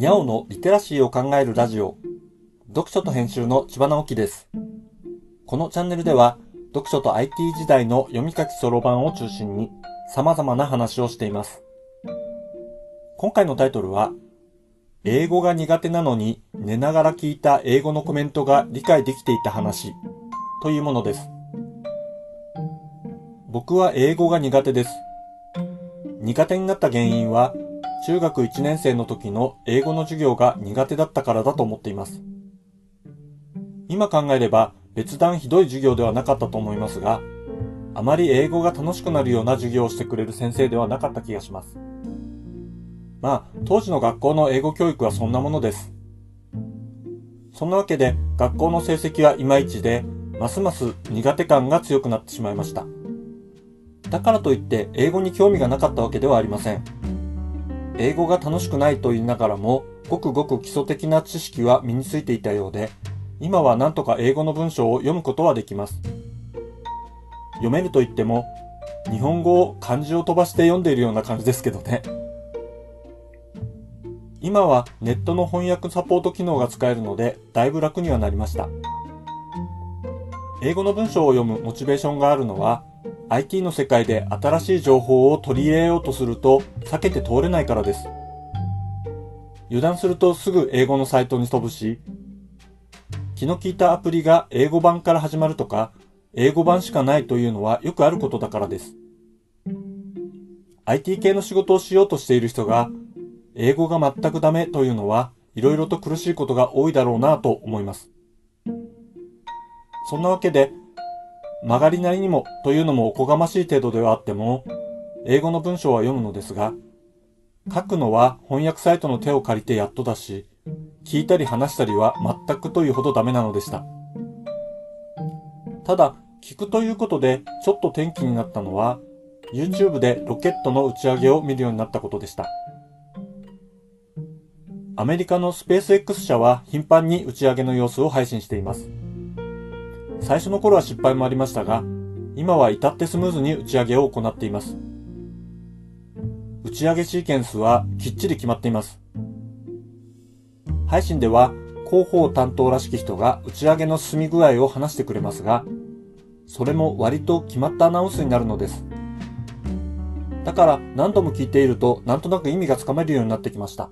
にゃおのリテラシーを考えるラジオ。読書と編集の千葉直樹です。このチャンネルでは、読書と IT 時代の読み書きそろばんを中心に様々な話をしています。今回のタイトルは、英語が苦手なのに寝ながら聞いた英語のコメントが理解できていた話というものです。僕は英語が苦手です。苦手になった原因は中学1年生の時の英語の授業が苦手だったからだと思っています。今考えれば別段ひどい授業ではなかったと思いますが、あまり英語が楽しくなるような授業をしてくれる先生ではなかった気がします。まあ、当時の学校の英語教育はそんなものです。そんなわけで、学校の成績はいまいちで、ますます苦手感が強くなってしまいました。だからといって英語に興味がなかったわけではありません。英語が楽しくないと言いながらも、ごくごく基礎的な知識は身についていたようで、今は何とか英語の文章を読むことはできます。読めると言っても、日本語を漢字を飛ばして読んでいるような感じですけどね。今はネットの翻訳サポート機能が使えるので、だいぶ楽にはなりました。英語の文章を読むモチベーションがあるのは、IT の世界で新しい情報を取り入れようとすると避けて通れないからです。油断するとすぐ英語のサイトに飛ぶし、気の利いたアプリが英語版から始まるとか、英語版しかないというのはよくあることだからです。IT 系の仕事をしようとしている人が、英語が全くダメというのは、いろいろと苦しいことが多いだろうなと思います。そんなわけで、曲がりなりにもというのもおこがましい程度ではあっても、英語の文章は読むのですが、書くのは翻訳サイトの手を借りてやっとだし、聞いたり話したりは全くというほどダメなのでした。ただ、聞くということでちょっと転機になったのは、YouTube でロケットの打ち上げを見るようになったことでした。アメリカのスペース X 社は頻繁に打ち上げの様子を配信しています。最初の頃は失敗もありましたが、今は至ってスムーズに打ち上げを行っています。打ち上げシーケンスはきっちり決まっています。配信では広報担当らしき人が打ち上げの進み具合を話してくれますが、それも割と決まったアナウンスになるのです。だから何度も聞いているとなんとなく意味がつかめるようになってきました。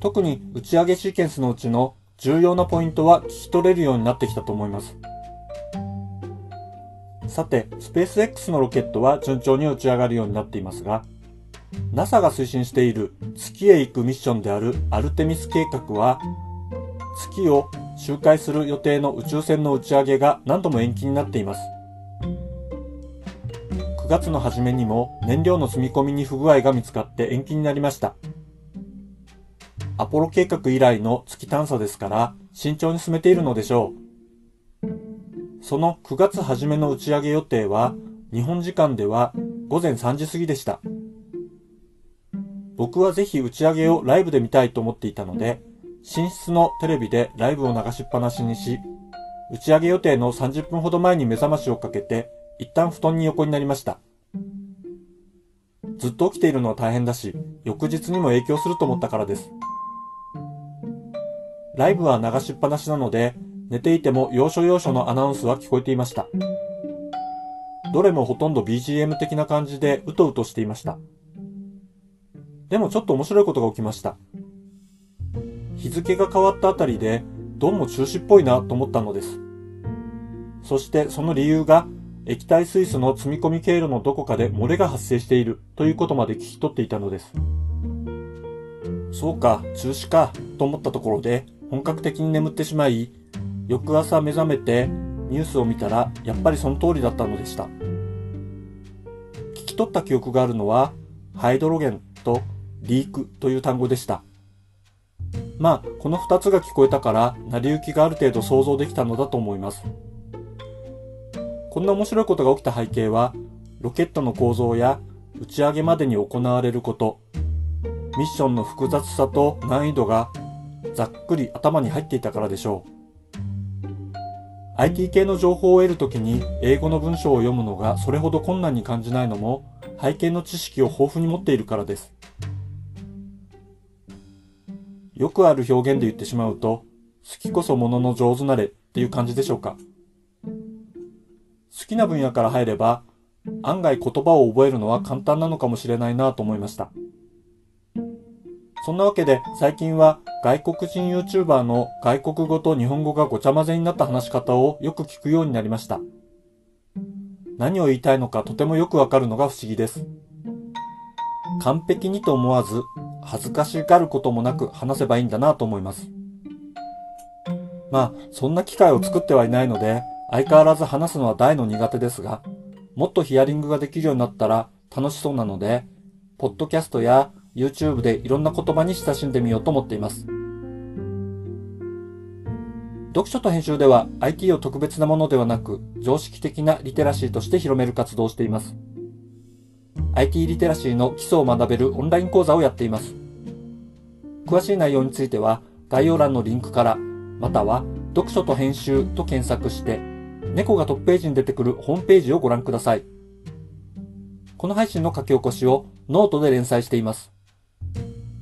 特に打ち上げシーケンスのうちの重要なポイントは聞き取れるようになってきたと思います。さて、スペース X のロケットは順調に打ち上がるようになっていますが、NASA が推進している月へ行くミッションであるアルテミス計画は、月を周回する予定の宇宙船の打ち上げが何度も延期になっています。9月の初めにも燃料の積み込みに不具合が見つかって延期になりました。アポロ計画以来の月探査ですから慎重に進めているのでしょう。その9月初めの打ち上げ予定は日本時間では午前3時過ぎでした。僕はぜひ打ち上げをライブで見たいと思っていたので、寝室のテレビでライブを流しっぱなしにし、打ち上げ予定の30分ほど前に目覚ましをかけて、一旦布団に横になりました。ずっと起きているのは大変だし、翌日にも影響すると思ったからです。ライブは流しっぱなしなので、寝ていても要所要所のアナウンスは聞こえていました。どれもほとんど BGM 的な感じでうとうとしていました。でもちょっと面白いことが起きました。日付が変わったあたりで、どうも中止っぽいなと思ったのです。そしてその理由が、液体水素の積み込み経路のどこかで漏れが発生しているということまで聞き取っていたのです。そうか、中止か、と思ったところで、本格的に眠ってしまい、翌朝目覚めてニュースを見たら、やっぱりその通りだったのでした。聞き取った記憶があるのは、ハイドロゲンとリークという単語でした。まあ、この二つが聞こえたから、成り行きがある程度想像できたのだと思います。こんな面白いことが起きた背景は、ロケットの構造や打ち上げまでに行われること、ミッションの複雑さと難易度がざっくり頭に入っていたからでしょう。IT 系の情報を得るときに英語の文章を読むのがそれほど困難に感じないのも背景の知識を豊富に持っているからです。よくある表現で言ってしまうと、好きこそものの上手なれっていう感じでしょうか。好きな分野から入れば、案外言葉を覚えるのは簡単なのかもしれないなと思いました。そんなわけで最近は外国人 YouTuber の外国語と日本語がごちゃ混ぜになった話し方をよく聞くようになりました。何を言いたいのかとてもよくわかるのが不思議です。完璧にと思わず、恥ずかしがることもなく話せばいいんだなと思います。まあ、そんな機会を作ってはいないので、相変わらず話すのは大の苦手ですが、もっとヒアリングができるようになったら楽しそうなので、ポッドキャストや YouTube でいろんな言葉に親しんでみようと思っています。読書と編集では IT を特別なものではなく常識的なリテラシーとして広める活動をしています。IT リテラシーの基礎を学べるオンライン講座をやっています。詳しい内容については概要欄のリンクから、または読書と編集と検索して、猫がトップページに出てくるホームページをご覧ください。この配信の書き起こしをノートで連載しています。